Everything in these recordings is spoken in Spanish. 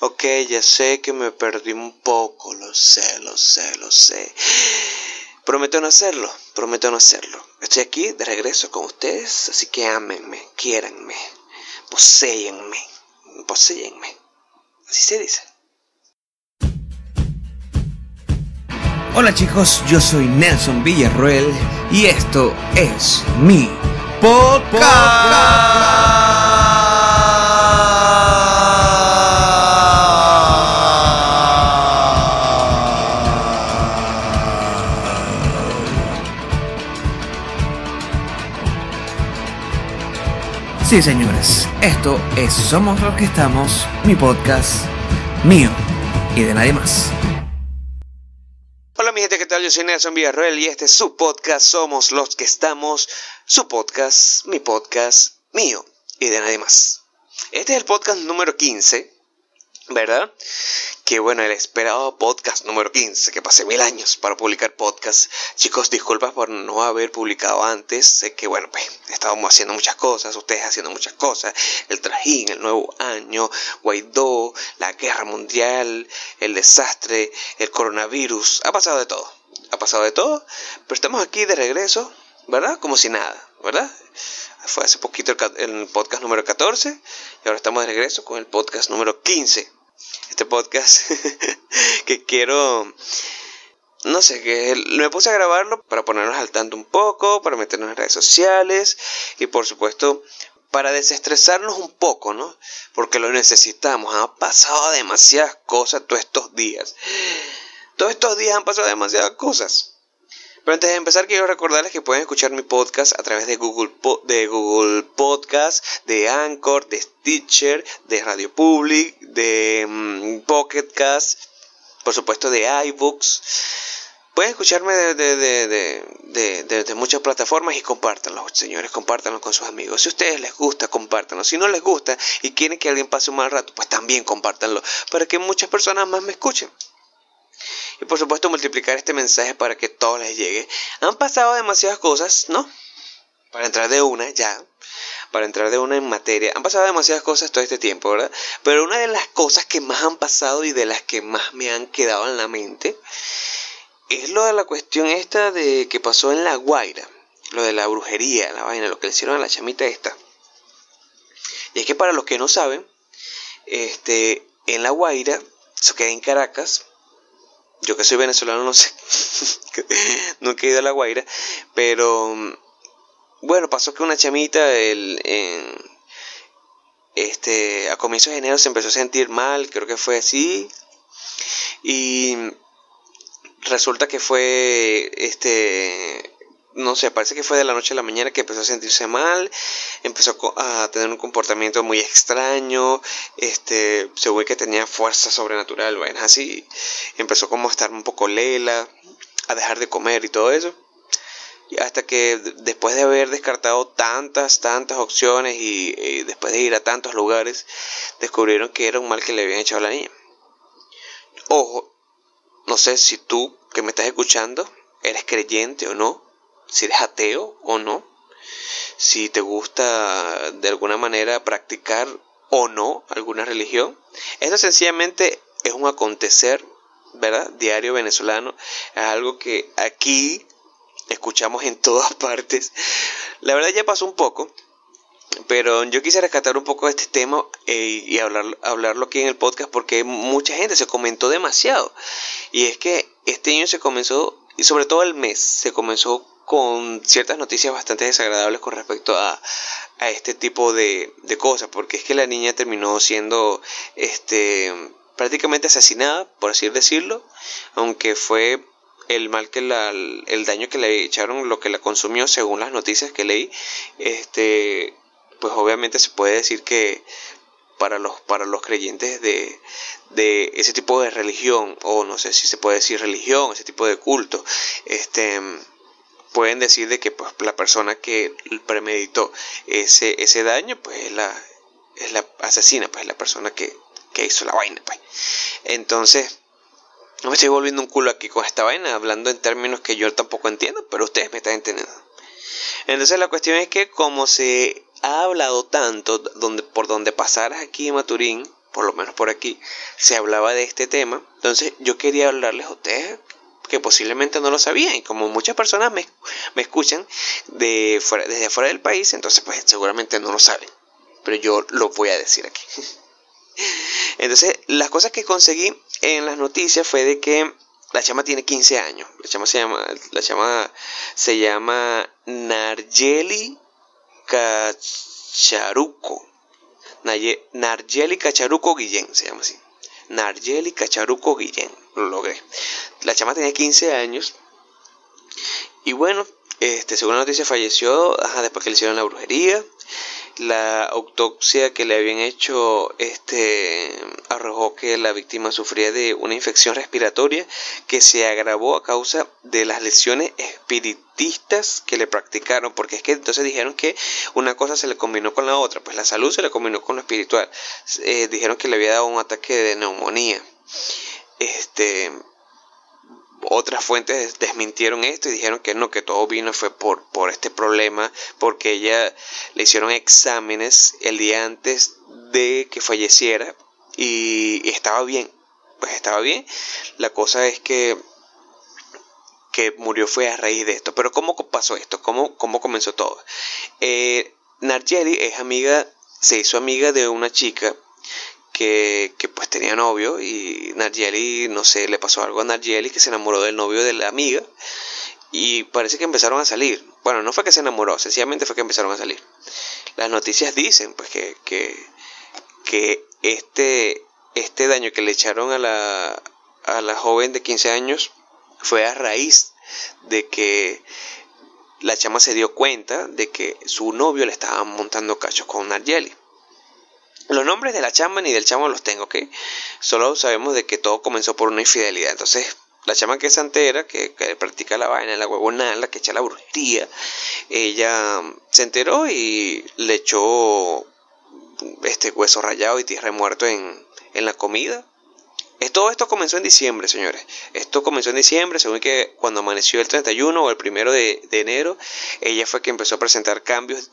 Ok, ya sé que me perdí un poco, lo sé, lo sé, lo sé. Prometo no hacerlo, prometo no hacerlo. Estoy aquí de regreso con ustedes, así que ámenme, quiéranme, poséyenme, poséyenme. Así se dice. Hola chicos, yo soy Nelson Villarroel y esto es mi Sí, señores, esto es Somos los que estamos, mi podcast mío y de nadie más. Hola mi gente, ¿qué tal? Yo soy Nelson Villarroel y este es su podcast Somos los que estamos, su podcast, mi podcast, mío y de nadie más. Este es el podcast número 15, ¿verdad? Que bueno, el esperado podcast número 15, que pasé mil años para publicar podcast. Chicos, disculpas por no haber publicado antes. Sé que bueno, pues estábamos haciendo muchas cosas, ustedes haciendo muchas cosas. El trajín, el nuevo año, Guaidó, la guerra mundial, el desastre, el coronavirus. Ha pasado de todo. Ha pasado de todo. Pero estamos aquí de regreso, ¿verdad? Como si nada, ¿verdad? Fue hace poquito el, el podcast número 14 y ahora estamos de regreso con el podcast número 15 este podcast que quiero no sé, que me puse a grabarlo para ponernos al tanto un poco, para meternos en redes sociales y por supuesto para desestresarnos un poco, ¿no? Porque lo necesitamos. Han pasado demasiadas cosas todos estos días. Todos estos días han pasado demasiadas cosas. Pero antes de empezar quiero recordarles que pueden escuchar mi podcast a través de Google, de Google Podcast, de Anchor, de Stitcher, de Radio Public, de um, Pocket Cast, por supuesto de iBooks. Pueden escucharme de, de, de, muchas plataformas y compártanlo, señores, compártanlo con sus amigos. Si a ustedes les gusta, compártanlo. Si no les gusta y quieren que alguien pase un mal rato, pues también compártanlo para que muchas personas más me escuchen y por supuesto multiplicar este mensaje para que todo les llegue. Han pasado demasiadas cosas, ¿no? Para entrar de una ya, para entrar de una en materia, han pasado demasiadas cosas todo este tiempo, ¿verdad? Pero una de las cosas que más han pasado y de las que más me han quedado en la mente es lo de la cuestión esta de que pasó en La Guaira, lo de la brujería, la vaina, lo que le hicieron a la chamita esta. Y es que para los que no saben, este, en La Guaira, eso queda en Caracas, yo que soy venezolano no sé, nunca he ido a La Guaira, pero bueno, pasó que una chamita el, este, a comienzos de enero se empezó a sentir mal, creo que fue así, y resulta que fue este no sé, parece que fue de la noche a la mañana que empezó a sentirse mal, empezó a tener un comportamiento muy extraño, este, según que tenía fuerza sobrenatural, bueno, así, empezó como a estar un poco lela, a dejar de comer y todo eso. Y hasta que después de haber descartado tantas, tantas opciones y, y después de ir a tantos lugares, descubrieron que era un mal que le habían echado a la niña. Ojo, no sé si tú que me estás escuchando eres creyente o no, si eres ateo o no, si te gusta de alguna manera practicar o no alguna religión. Esto sencillamente es un acontecer, ¿verdad? Diario venezolano, es algo que aquí escuchamos en todas partes. La verdad ya pasó un poco, pero yo quise rescatar un poco este tema eh, y hablar, hablarlo aquí en el podcast porque mucha gente se comentó demasiado. Y es que este año se comenzó, y sobre todo el mes, se comenzó con ciertas noticias bastante desagradables con respecto a, a este tipo de, de, cosas, porque es que la niña terminó siendo este, prácticamente asesinada, por así decirlo, aunque fue el mal que la, el daño que le echaron, lo que la consumió según las noticias que leí, este, pues obviamente se puede decir que para los, para los creyentes de, de ese tipo de religión, o no sé si se puede decir religión, ese tipo de culto, este, pueden decir de que pues, la persona que premeditó ese, ese daño, pues es la, es la asesina, pues la persona que, que hizo la vaina, pues. Entonces, no me estoy volviendo un culo aquí con esta vaina, hablando en términos que yo tampoco entiendo, pero ustedes me están entendiendo. Entonces la cuestión es que como se ha hablado tanto donde, por donde pasaras aquí en Maturín, por lo menos por aquí, se hablaba de este tema. Entonces yo quería hablarles a ustedes que posiblemente no lo sabían y como muchas personas me, escuchan de fuera, desde fuera del país, entonces pues seguramente no lo saben. Pero yo lo voy a decir aquí. Entonces, las cosas que conseguí en las noticias fue de que la chama tiene 15 años. La chama se llama, la chama se llama Narjeli Cacharuco. Narjeli Cacharuco Guillén, se llama así. Narjeli Cacharuco Guillén, lo logré. La chama tenía 15 años. Y bueno, este, según la noticia falleció después que le hicieron la brujería la autopsia que le habían hecho este arrojó que la víctima sufría de una infección respiratoria que se agravó a causa de las lesiones espiritistas que le practicaron porque es que entonces dijeron que una cosa se le combinó con la otra pues la salud se le combinó con lo espiritual. Eh, dijeron que le había dado un ataque de neumonía. Este otras fuentes desmintieron esto y dijeron que no, que todo vino fue por, por este problema, porque ella le hicieron exámenes el día antes de que falleciera y, estaba bien, pues estaba bien. La cosa es que que murió fue a raíz de esto. Pero ¿cómo pasó esto? ¿Cómo, cómo comenzó todo? Eh, es amiga, se hizo amiga de una chica que, pues tenía novio y Narjeli, no sé, le pasó algo a Narjeli que se enamoró del novio de la amiga y parece que empezaron a salir. Bueno, no fue que se enamoró, sencillamente fue que empezaron a salir. Las noticias dicen pues que, que, este, este daño que le echaron a la, a la joven de 15 años fue a raíz de que la chama se dio cuenta de que su novio le estaba montando cachos con Narjeli. Los nombres de la chama ni del chamo los tengo, ¿ok? Solo sabemos de que todo comenzó por una infidelidad. Entonces, la chama que es santera, que, practica la vaina, la huevonada, que echa la brujería, ella se enteró y le echó este hueso rayado y tierra muerto en, en la comida. Todo esto comenzó en diciembre, señores. Esto comenzó en diciembre, según que cuando amaneció el 31 o el primero de, de enero, ella fue que empezó a presentar cambios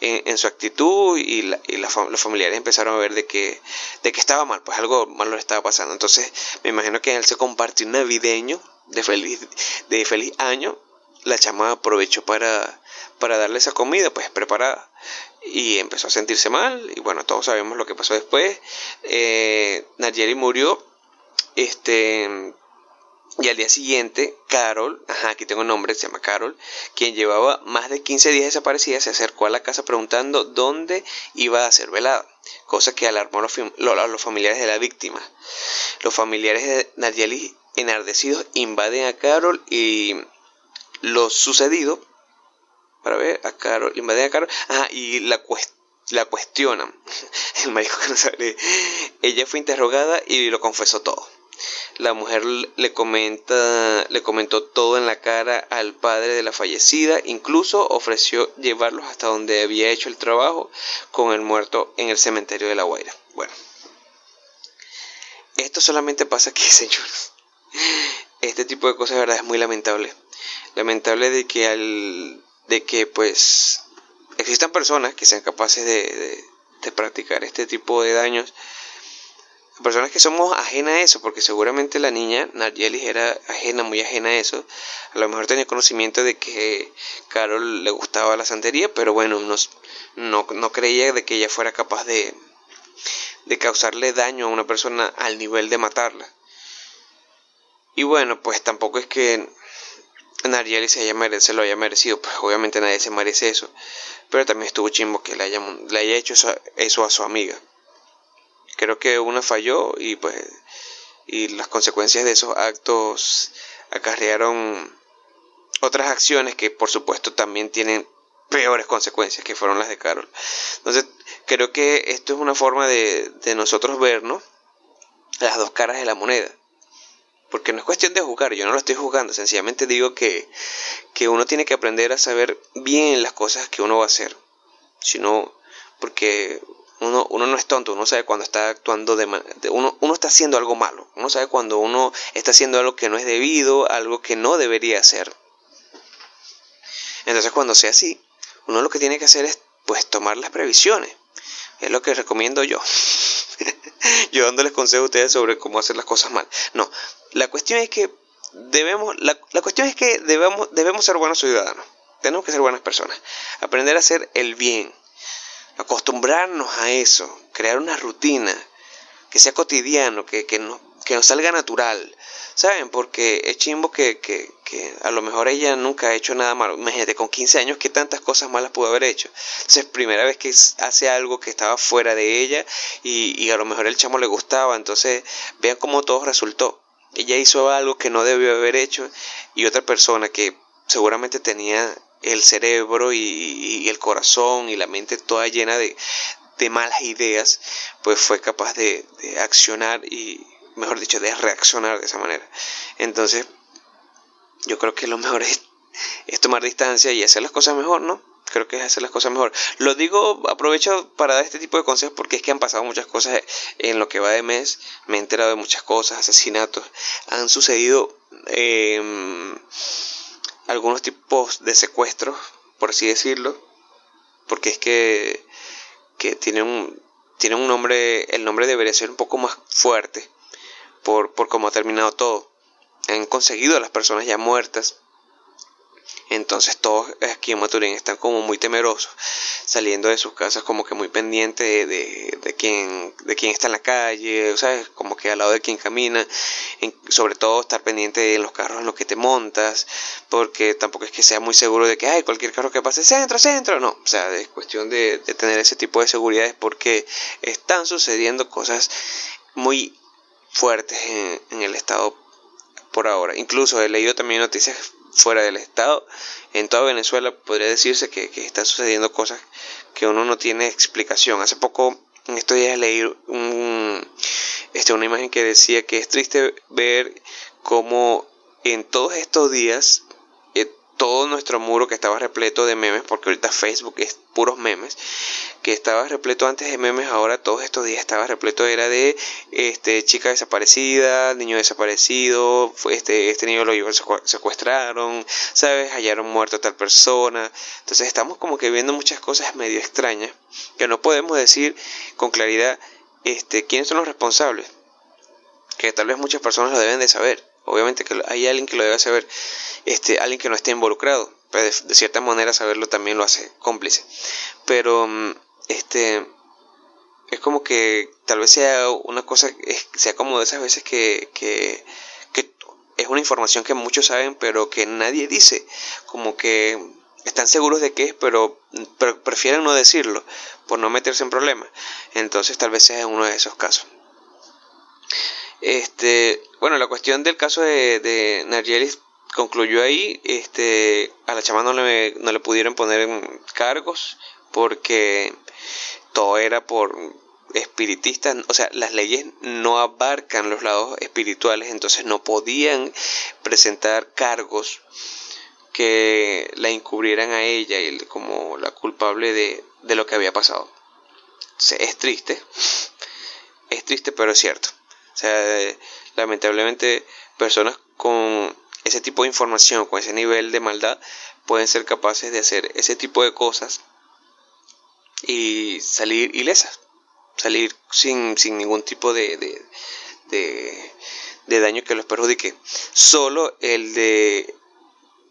en, su actitud y, los familiares empezaron a ver de que, de que estaba mal, pues algo malo le estaba pasando. Entonces me imagino que se compartió un navideño de feliz, de feliz año. La chama aprovechó para, para darle esa comida pues preparada y empezó a sentirse mal y bueno todos sabemos lo que pasó después eh, murió este y al día siguiente, Carol, ajá, aquí tengo un nombre, se llama Carol, quien llevaba más de 15 días desaparecida, se acercó a la casa preguntando dónde iba a ser velada, cosa que alarmó a los, familiares de la víctima. Los familiares de Nayeli, enardecidos, invaden a Carol y lo sucedido, para ver, a Carol, invaden a Carol, ajá, y la la cuestionan. El médico que no sabe. Ella fue interrogada y lo confesó todo. La mujer le comenta, le comentó todo en la cara al padre de la fallecida, incluso ofreció llevarlos hasta donde había hecho el trabajo con el muerto en el cementerio de La Guaira. Bueno, esto solamente pasa aquí, señores. Este tipo de cosas, verdad, es muy lamentable. Lamentable de que al, de que pues existan personas que sean capaces de, de practicar este tipo de daños personas que somos ajenas a eso, porque seguramente la niña, Narielis, era ajena, muy ajena a eso. A lo mejor tenía conocimiento de que Carol le gustaba la santería, pero bueno, no, no, no creía de que ella fuera capaz de, de causarle daño a una persona al nivel de matarla. Y bueno, pues tampoco es que haya se lo haya merecido, pues obviamente nadie se merece eso. Pero también estuvo chimbo que le haya, le haya hecho eso a su amiga creo que una falló y pues y las consecuencias de esos actos acarrearon otras acciones que por supuesto también tienen peores consecuencias que fueron las de Carol. Entonces creo que esto es una forma de, de nosotros vernos las dos caras de la moneda. Porque no es cuestión de juzgar, yo no lo estoy juzgando, sencillamente digo que, que uno tiene que aprender a saber bien las cosas que uno va a hacer. Sino, porque uno, uno no es tonto, uno sabe cuando está actuando de, uno, uno está haciendo algo malo, uno sabe cuando uno está haciendo algo que no es debido, algo que no debería hacer. Entonces cuando sea así, uno lo que tiene que hacer es pues tomar las previsiones. Es lo que recomiendo yo. yo dándoles consejos a ustedes sobre cómo hacer las cosas mal. No, la cuestión es que debemos, la, la cuestión es que debemos, debemos ser buenos ciudadanos. Tenemos que ser buenas personas. Aprender a hacer el bien. Acostumbrarnos a eso. Crear una rutina. Que sea cotidiano. Que, que, no, que nos salga natural. ¿Saben? Porque es chimbo que, que, que, a lo mejor ella nunca ha hecho nada malo. Imagínate, con 15 años, ¿qué tantas cosas malas pudo haber hecho? Entonces, primera vez que hace algo que estaba fuera de ella y, y a lo mejor el chamo le gustaba. Entonces, vean cómo todo resultó. Ella hizo algo que no debió haber hecho y otra persona que seguramente tenía el cerebro y, el corazón y la mente toda llena de, malas ideas, pues fue capaz de, accionar y, mejor dicho, de reaccionar de esa manera. Entonces, yo creo que lo mejor es, es, tomar distancia y hacer las cosas mejor, ¿no? Creo que es hacer las cosas mejor. Lo digo, aprovecho para dar este tipo de consejos porque es que han pasado muchas cosas en lo que va de mes. Me he enterado de muchas cosas, asesinatos. Han sucedido eh, algunos tipos de secuestros, por así decirlo. Porque es que, que tienen un, tienen un nombre, el nombre debería ser un poco más fuerte por, por cómo ha terminado todo. Han conseguido a las personas ya muertas. Entonces todos aquí en Maturín están como muy temerosos, saliendo de sus casas como que muy pendientes de, de, quién, de quién está en la calle, ¿sabes? Como que al lado de quién camina, sobre todo estar pendiente de los carros en los que te montas, porque tampoco es que sea muy seguro de que hay cualquier carro que pase, centro, centro, no, o sea, es cuestión de, tener ese tipo de seguridades porque están sucediendo cosas muy fuertes en, el estado por ahora. Incluso he leído también noticias fuera del estado. En toda Venezuela podría decirse que, que están sucediendo cosas que uno no tiene explicación. Hace poco, en estos días, leí un, este, una imagen que decía que es triste ver cómo en todos estos días eh, todo nuestro muro que estaba repleto de memes, porque ahorita Facebook es puros memes, que estaba repleto antes de memes, ahora todos estos días estaba repleto era de este chica desaparecida, niño desaparecido, este este niño lo secuestraron, sabes, hallaron muerto a tal persona. Entonces estamos como que viendo muchas cosas medio extrañas que no podemos decir con claridad este quiénes son los responsables. Que tal vez muchas personas lo deben de saber. Obviamente que hay alguien que lo debe saber, este alguien que no esté involucrado, pero de, de cierta manera saberlo también lo hace cómplice. Pero este es como que tal vez sea una cosa, sea como de esas veces que, que, es una información que muchos saben, pero que nadie dice, como que están seguros de qué es, pero, prefieren no decirlo, por no meterse en problemas. Entonces tal vez sea uno de esos casos. Este, bueno, la cuestión del caso de, de concluyó ahí, este, a la chama no le, no le pudieron poner cargos porque todo era por espiritistas, o sea, las leyes no abarcan los lados espirituales, entonces no podían presentar cargos que la encubrieran a ella como la culpable de, de lo que había pasado. Es triste, es triste pero es cierto. O sea, lamentablemente personas con ese tipo de información, con ese nivel de maldad, pueden ser capaces de hacer ese tipo de cosas y salir ilesas, salir sin, sin ningún tipo de, de, de, de, daño que los perjudique. Solo el de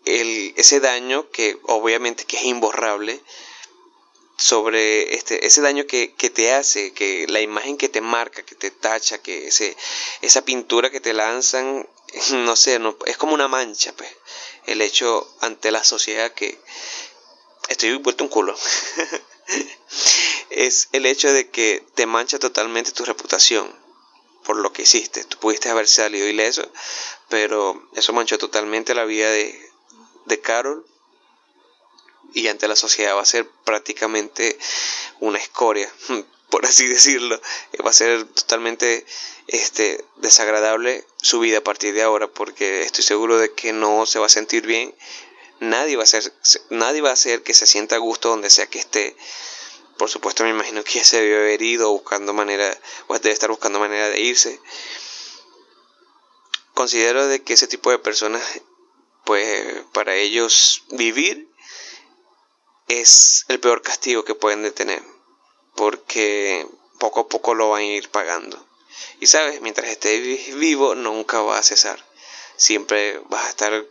el, ese daño que obviamente que es imborrable sobre este ese daño que, que, te hace que la imagen que te marca que te tacha que ese esa pintura que te lanzan no sé no, es como una mancha pues el hecho ante la sociedad que estoy vuelto un culo es el hecho de que te mancha totalmente tu reputación por lo que hiciste. Tú pudiste haber salido ileso, pero eso manchó totalmente la vida de, de Carol y ante la sociedad va a ser prácticamente una escoria, por así decirlo. Va a ser totalmente este, desagradable su vida a partir de ahora porque estoy seguro de que no se va a sentir bien. Nadie va a hacer, nadie va a hacer que se sienta a gusto donde sea que esté por supuesto me imagino que se debió haber ido buscando manera, o debe estar buscando manera de irse. Considero de que ese tipo de personas, pues para ellos vivir es el peor castigo que pueden tener. porque poco a poco lo van a ir pagando. Y sabes, mientras estés vivo nunca va a cesar. Siempre vas a estar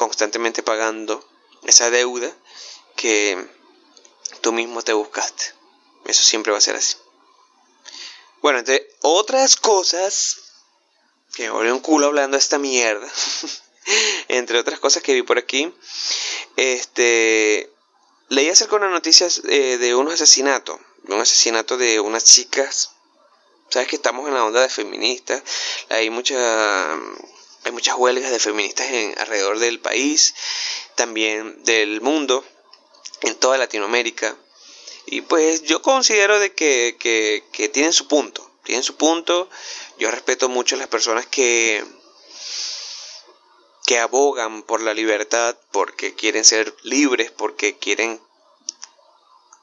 constantemente pagando esa deuda que tú mismo te buscaste. Eso siempre va a ser así. Bueno, entre otras cosas, que me un culo hablando esta mierda, entre otras cosas que vi por aquí, este, leí acerca de unas noticias eh, de un asesinato, de un asesinato de unas chicas. Sabes que estamos en la onda de feministas, hay mucha, hay muchas huelgas de feministas en, alrededor del país, también del mundo, en toda Latinoamérica. Y pues yo considero de que, que, tienen su punto, tienen su punto. Yo respeto mucho a las personas que, que abogan por la libertad, porque quieren ser libres, porque quieren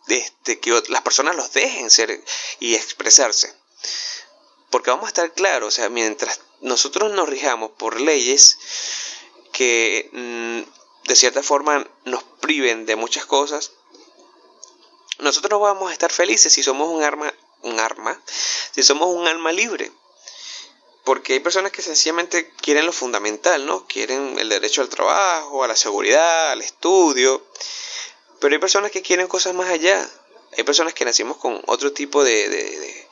este, que las personas los dejen ser y expresarse. Porque vamos a estar claros, o sea, mientras nosotros nos rijamos por leyes que mm, de cierta forma nos priven de muchas cosas, nosotros vamos a estar felices si somos un arma, un arma, si somos un alma libre. Porque hay personas que sencillamente quieren lo fundamental, ¿no? Quieren el derecho al trabajo, a la seguridad, al estudio. Pero hay personas que quieren cosas más allá. Hay personas que nacimos con otro tipo de, de,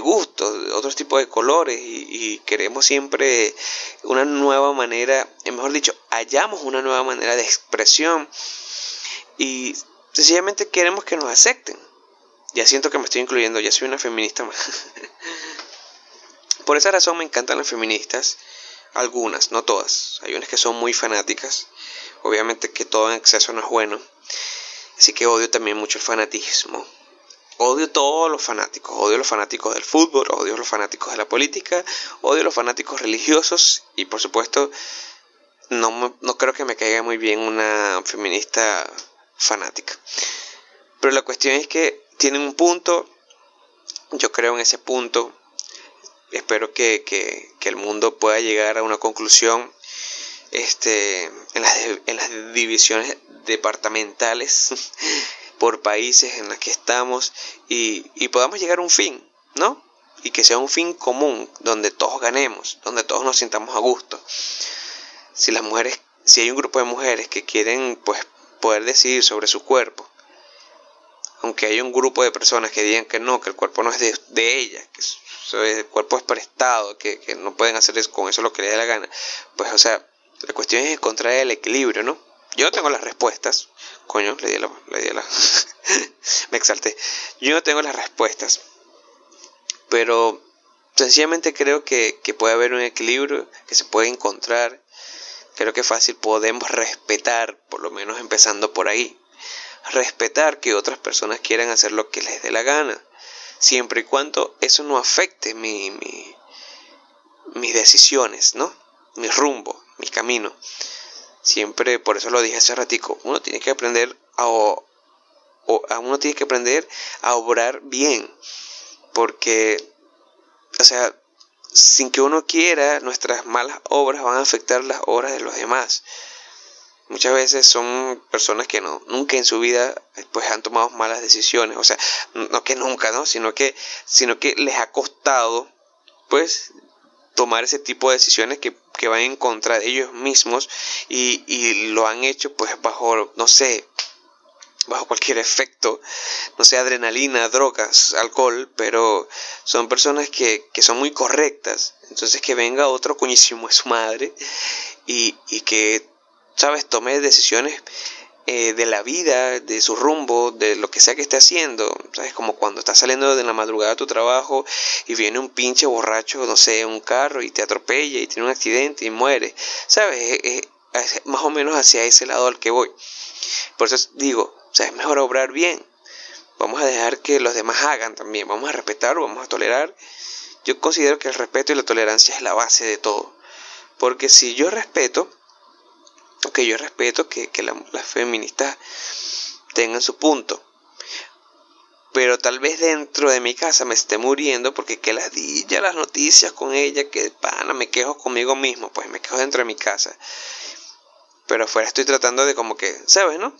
gustos, otro tipo de colores y, y, queremos siempre una nueva manera, mejor dicho, hallamos una nueva manera de expresión y Sencillamente queremos que nos acepten. Ya siento que me estoy incluyendo, ya soy una feminista más. Por esa razón me encantan las feministas, algunas, no todas. Hay unas que son muy fanáticas. Obviamente que todo en exceso no es bueno. Así que odio también mucho el fanatismo. Odio todos los fanáticos. Odio los fanáticos del fútbol, odio los fanáticos de la política, odio los fanáticos religiosos y por supuesto no, no creo que me caiga muy bien una feminista fanática. Pero la cuestión es que tienen un punto, yo creo en ese punto, espero que, que, el mundo pueda llegar a una conclusión este, en, las, en las divisiones departamentales por países en las que estamos y, y podamos llegar a un fin, ¿no? Y que sea un fin común, donde todos ganemos, donde todos nos sintamos a gusto. Si las mujeres, si hay un grupo de mujeres que quieren pues poder decidir sobre su cuerpo. Aunque hay un grupo de personas que digan que no, que el cuerpo no es de, de ella, que el cuerpo es prestado, que, que no pueden hacer con eso lo que les dé la gana. Pues, o sea, la cuestión es encontrar el equilibrio, ¿no? Yo no tengo las respuestas. Coño, le di la. Le di la me exalté. Yo no tengo las respuestas. Pero sencillamente creo que, que, puede haber un equilibrio que se puede encontrar creo que fácil podemos respetar, por lo menos empezando por ahí. Respetar que otras personas quieran hacer lo que les dé la gana, siempre y cuando eso no afecte mi, mi, mis decisiones, ¿no? Mi rumbo, mi camino. Siempre, por eso lo dije hace ratico, uno tiene que aprender a, o, a uno tiene que aprender a obrar bien, porque, o sea, sin que uno quiera, nuestras malas obras van a afectar las obras de los demás. Muchas veces son personas que no, nunca en su vida pues han tomado malas decisiones, o sea, no que nunca, ¿no? Sino que, sino que les ha costado pues tomar ese tipo de decisiones que, que van en contra de ellos mismos y, y lo han hecho pues bajo, no sé, bajo cualquier efecto, no sé, adrenalina, drogas, alcohol, pero son personas que, que son muy correctas. Entonces que venga otro coñísimo de su madre y, y que, ¿sabes?, tome decisiones eh, de la vida, de su rumbo, de lo que sea que esté haciendo. ¿Sabes? Como cuando estás saliendo de la madrugada a tu trabajo y viene un pinche borracho, no sé, un carro y te atropella y tiene un accidente y muere. ¿Sabes? es más o menos hacia ese lado al que voy. Por eso digo, o sea, es mejor obrar bien. Vamos a dejar que los demás hagan también. Vamos a respetar, vamos a tolerar. Yo considero que el respeto y la tolerancia es la base de todo. Porque si yo respeto, ok, yo respeto que, las feministas tengan su punto. Pero tal vez dentro de mi casa me esté muriendo porque que las ya las noticias con ella, que pana, me quejo conmigo mismo, pues me quejo dentro de mi casa. Pero afuera estoy tratando de como que, ¿sabes, no?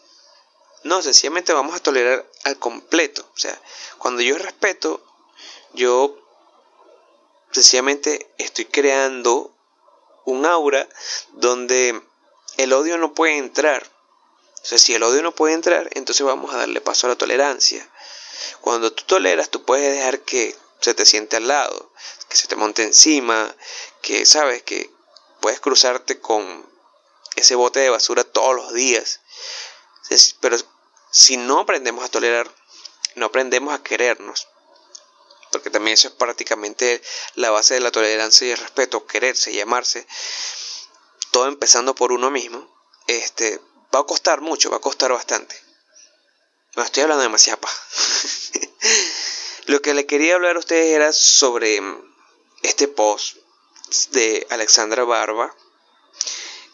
No, sencillamente vamos a tolerar al completo. O sea, cuando yo respeto, yo sencillamente estoy creando un aura donde el odio no puede entrar. O sea, si el odio no puede entrar, entonces vamos a darle paso a la tolerancia. Cuando tú toleras, tú puedes dejar que se te siente al lado, que se te monte encima, que sabes que puedes cruzarte con ese bote de basura todos los días. Pero si no aprendemos a tolerar, no aprendemos a querernos, porque también eso es prácticamente la base de la tolerancia y el respeto, quererse y amarse, todo empezando por uno mismo, este, va a costar mucho, va a costar bastante. No estoy hablando demasiado paja. Lo que le quería hablar a ustedes era sobre este post de Alexandra Barba,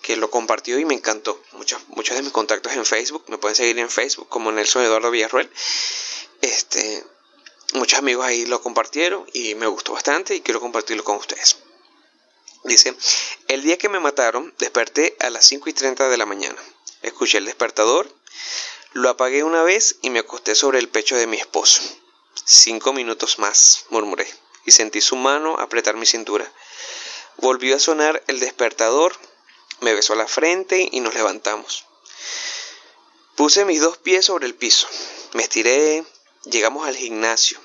que lo compartió y me encantó. Muchos, muchos de mis contactos en Facebook, me pueden seguir en Facebook como Nelson Eduardo Villarruel. Este, muchos amigos ahí lo compartieron y me gustó bastante y quiero compartirlo con ustedes. Dice, el día que me mataron desperté a las 5 y 30 de la mañana. Escuché el despertador, lo apagué una vez y me acosté sobre el pecho de mi esposo. Cinco minutos más, murmuré, y sentí su mano apretar mi cintura. Volvió a sonar el despertador, me besó la frente y nos levantamos. Puse mis dos pies sobre el piso, me estiré, llegamos al gimnasio.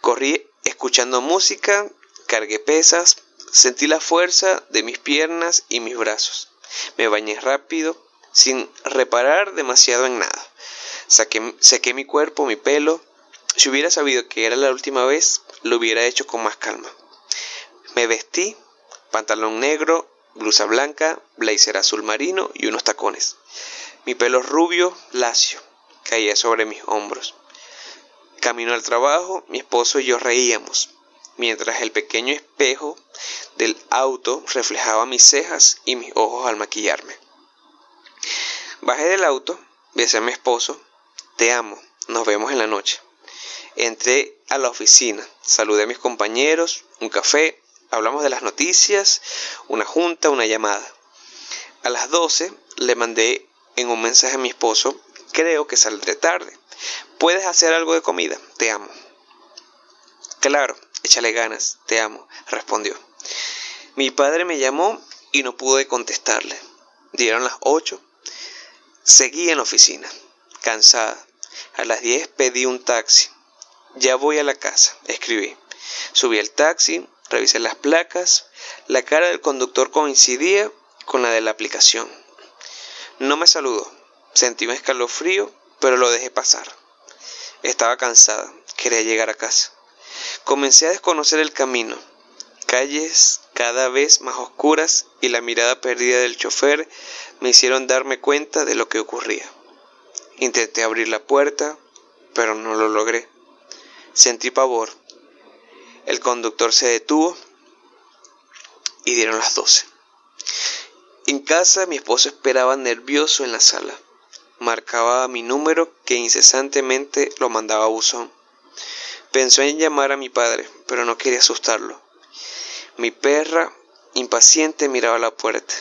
Corrí escuchando música, cargué pesas, sentí la fuerza de mis piernas y mis brazos. Me bañé rápido, sin reparar demasiado en nada. Saqué, sequé mi cuerpo, mi pelo. Si hubiera sabido que era la última vez, lo hubiera hecho con más calma. Me vestí, pantalón negro, blusa blanca, blazer azul marino y unos tacones. Mi pelo rubio, lacio, caía sobre mis hombros. Camino al trabajo, mi esposo y yo reíamos, mientras el pequeño espejo del auto reflejaba mis cejas y mis ojos al maquillarme. Bajé del auto, besé a mi esposo, te amo, nos vemos en la noche. Entré a la oficina, saludé a mis compañeros, un café, hablamos de las noticias, una junta, una llamada. A las 12 le mandé en un mensaje a mi esposo, creo que saldré tarde. ¿Puedes hacer algo de comida? Te amo. Claro, échale ganas, te amo, respondió. Mi padre me llamó y no pude contestarle. Dieron las 8 Seguí en la oficina, cansada. A las 10 pedí un taxi. Ya voy a la casa, escribí. Subí el taxi, revisé las placas. La cara del conductor coincidía con la de la aplicación. No me saludó. Sentí un escalofrío, pero lo dejé pasar. Estaba cansada, quería llegar a casa. Comencé a desconocer el camino. Calles cada vez más oscuras y la mirada perdida del chofer me hicieron darme cuenta de lo que ocurría. Intenté abrir la puerta, pero no lo logré. Sentí pavor. El conductor se detuvo y dieron las doce. En casa mi esposo esperaba nervioso en la sala. Marcaba mi número que incesantemente lo mandaba a buzón. Pensó en llamar a mi padre, pero no quería asustarlo. Mi perra, impaciente, miraba la puerta.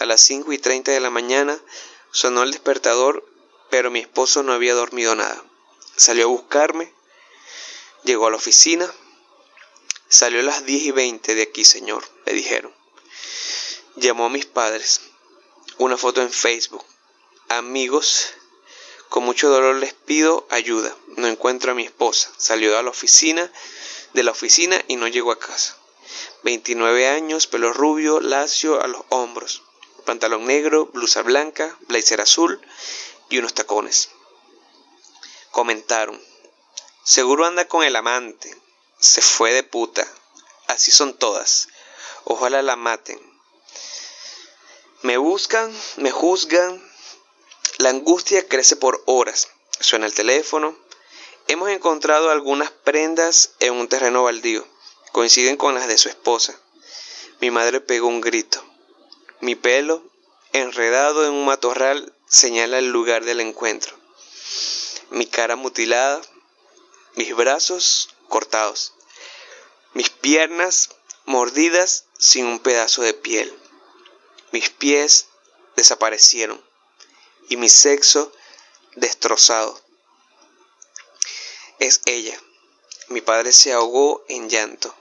A las cinco y treinta de la mañana sonó el despertador, pero mi esposo no había dormido nada. Salió a buscarme, llegó a la oficina. Salió a las diez y veinte de aquí, señor, le dijeron. Llamó a mis padres. Una foto en Facebook. Amigos, con mucho dolor les pido ayuda. No encuentro a mi esposa. Salió a la oficina, de la oficina y no llegó a casa. 29 años, pelo rubio, lacio a los hombros, pantalón negro, blusa blanca, blazer azul y unos tacones. Comentaron, seguro anda con el amante, se fue de puta, así son todas, ojalá la maten. Me buscan, me juzgan, la angustia crece por horas, suena el teléfono, hemos encontrado algunas prendas en un terreno baldío coinciden con las de su esposa. Mi madre pegó un grito. Mi pelo, enredado en un matorral, señala el lugar del encuentro. Mi cara mutilada, mis brazos cortados, mis piernas mordidas sin un pedazo de piel. Mis pies desaparecieron y mi sexo destrozado. Es ella. Mi padre se ahogó en llanto.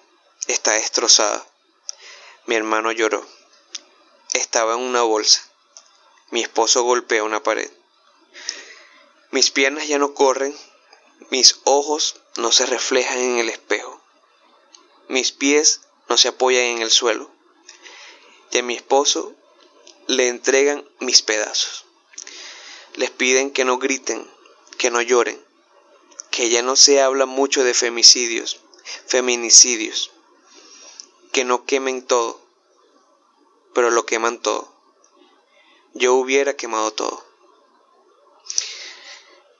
Está destrozada. Mi hermano lloró. Estaba en una bolsa. Mi esposo golpea una pared. Mis piernas ya no corren. Mis ojos no se reflejan en el espejo. Mis pies no se apoyan en el suelo. Y a mi esposo le entregan mis pedazos. Les piden que no griten, que no lloren, que ya no se habla mucho de femicidios, feminicidios, que no quemen todo, pero lo queman todo. Yo hubiera quemado todo.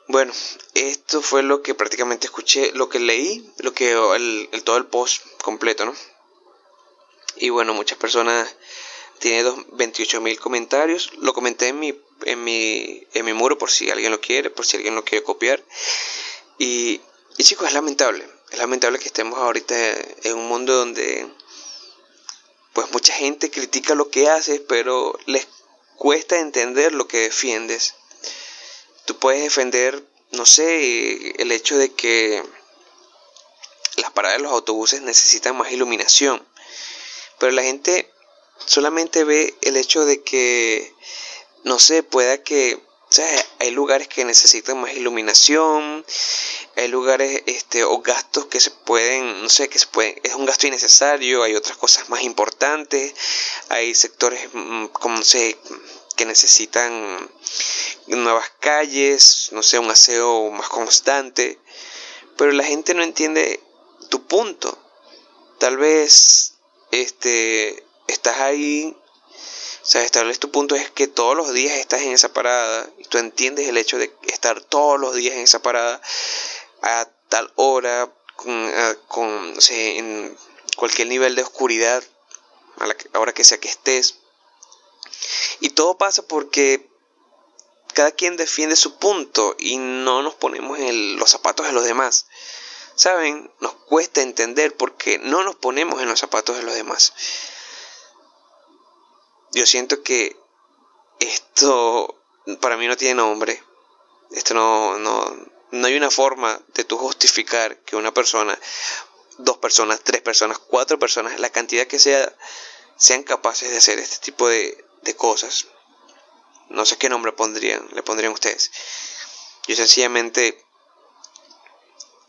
Bueno, esto fue lo que prácticamente escuché, lo que leí, lo que el, todo el post completo, ¿no? Y bueno, muchas personas tiene 28 mil comentarios. Lo comenté en mi, en, mi, en mi muro por si alguien lo quiere, por si alguien lo quiere copiar. Y, y chicos, es lamentable. Es lamentable que estemos ahorita en un mundo donde pues mucha gente critica lo que haces, pero les cuesta entender lo que defiendes. Tú puedes defender, no sé, el hecho de que las paradas de los autobuses necesitan más iluminación. Pero la gente solamente ve el hecho de que, no sé, pueda que hay lugares que necesitan más iluminación, hay lugares este, o gastos que se pueden, no sé, que se pueden, es un gasto innecesario, hay otras cosas más importantes, hay sectores, mm, como no sé, que necesitan nuevas calles, no sé, un aseo más constante, pero la gente no entiende tu punto. Tal vez este estás ahí o sea, establece tu punto es que todos los días estás en esa parada y tú entiendes el hecho de estar todos los días en esa parada a tal hora, con, en cualquier nivel de oscuridad, a la hora que sea que estés. Y todo pasa porque cada quien defiende su punto y no nos ponemos en los zapatos de los demás. ¿Saben? Nos cuesta entender porque no nos ponemos en los zapatos de los demás yo siento que esto para mí no tiene nombre. Esto no, no, no hay una forma de tú justificar que una persona, dos personas, tres personas, cuatro personas, la cantidad que sea, sean capaces de hacer este tipo de, de cosas. No sé qué nombre pondrían, le pondrían ustedes. Yo sencillamente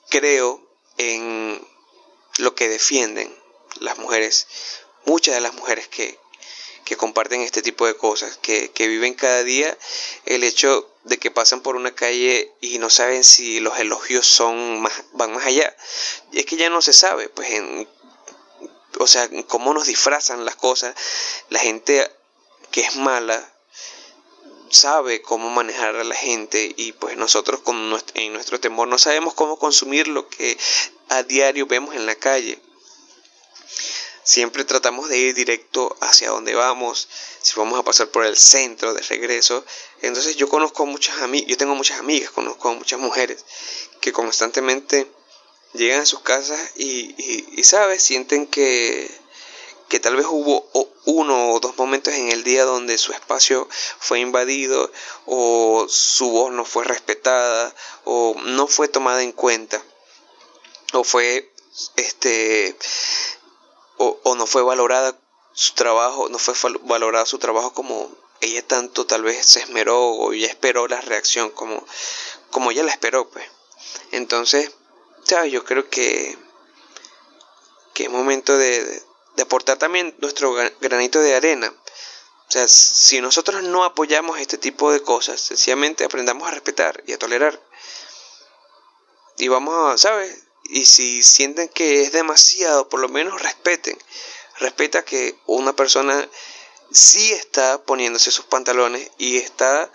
creo en lo que defienden las mujeres, muchas de las mujeres que, que comparten este tipo de cosas, que, viven cada día el hecho de que pasan por una calle y no saben si los elogios son más, van más allá. Y es que ya no se sabe, pues en, o sea, cómo nos disfrazan las cosas. La gente que es mala sabe cómo manejar a la gente y pues nosotros con en nuestro temor no sabemos cómo consumir lo que a diario vemos en la calle. Siempre tratamos de ir directo hacia donde vamos, si vamos a pasar por el centro de regreso. Entonces yo conozco muchas amigas, yo tengo muchas amigas, conozco muchas mujeres que constantemente llegan a sus casas y, y, ¿sabes? Sienten que, que tal vez hubo uno o dos momentos en el día donde su espacio fue invadido o su voz no fue respetada o no fue tomada en cuenta o fue este o, no fue valorada su trabajo, no fue valorada su trabajo como ella tanto tal vez se esmeró o ella esperó la reacción como, como ella la esperó, pues. Entonces, ¿sabes? Yo creo que, que es momento de, de aportar también nuestro granito de arena. O sea, si nosotros no apoyamos este tipo de cosas, sencillamente aprendamos a respetar y a tolerar. Y vamos a, ¿sabes? Y si sienten que es demasiado, por lo menos respeten. Respeta que una persona sí está poniéndose sus pantalones y está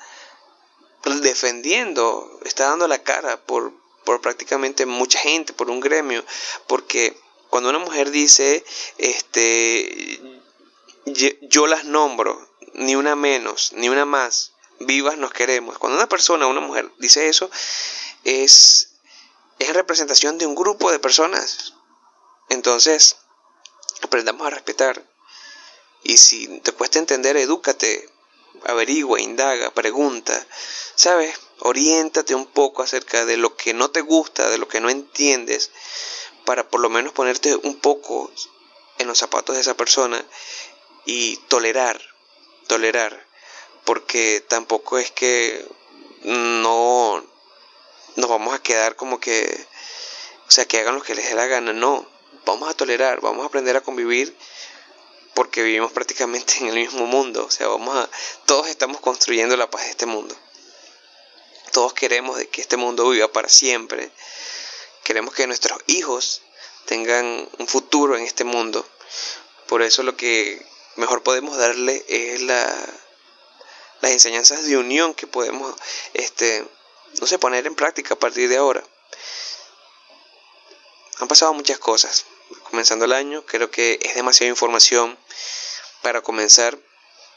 defendiendo, está dando la cara por, por prácticamente mucha gente, por un gremio, porque cuando una mujer dice, este, yo las nombro, ni una menos, ni una más, vivas nos queremos. Cuando una persona, una mujer dice eso, es es representación de un grupo de personas. Entonces, aprendamos a respetar. Y si te cuesta entender, edúcate. averigua, indaga, pregunta, ¿sabes? Oriéntate un poco acerca de lo que no te gusta, de lo que no entiendes, para por lo menos ponerte un poco en los zapatos de esa persona y tolerar, tolerar, porque tampoco es que no nos vamos a quedar como que, o sea, que hagan lo que les dé la gana, no, vamos a tolerar, vamos a aprender a convivir porque vivimos prácticamente en el mismo mundo, o sea, vamos a, todos estamos construyendo la paz de este mundo. Todos queremos de que este mundo viva para siempre. Queremos que nuestros hijos tengan un futuro en este mundo. Por eso lo que mejor podemos darle es la, las enseñanzas de unión que podemos, este, no sé, poner en práctica a partir de ahora. Han pasado muchas cosas. Comenzando el año, creo que es demasiada información para comenzar.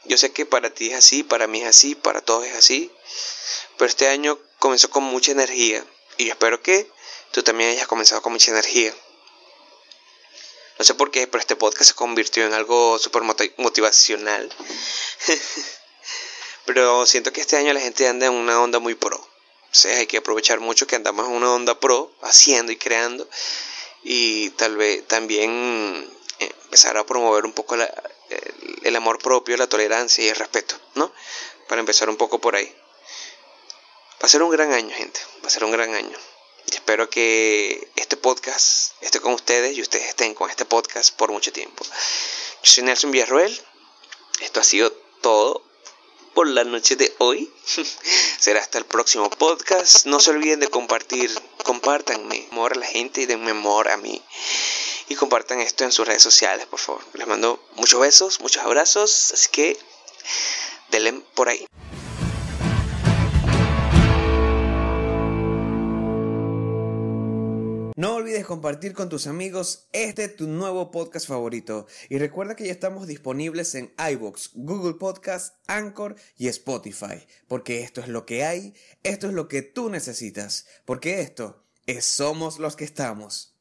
Yo sé que para ti es así, para mí es así, para todos es así. Pero este año comenzó con mucha energía y yo espero que tú también hayas comenzado con mucha energía. No sé por qué, pero este podcast se convirtió en algo súper motivacional. pero siento que este año la gente anda en una onda muy pro. Sea, hay que aprovechar mucho que andamos en una onda pro, haciendo y creando. Y tal vez también eh, empezar a promover un poco el, el amor propio, la tolerancia y el respeto, ¿no? Para empezar un poco por ahí. Va a ser un gran año, gente. Va a ser un gran año. Y espero que este podcast esté con ustedes y ustedes estén con este podcast por mucho tiempo. Yo soy Nelson Villarroel. Esto ha sido todo por la noche de hoy. Será hasta el próximo podcast. No se olviden de compartir. Compártanme. Amor a la gente y denme amor a mí. Y compartan esto en sus redes sociales, por favor. Les mando muchos besos, muchos abrazos. Así que denle por ahí. Compartir con tus amigos este tu nuevo podcast favorito. Y recuerda que ya estamos disponibles en iBox, Google Podcast, Anchor y Spotify. Porque esto es lo que hay, esto es lo que tú necesitas. Porque esto es Somos los que estamos.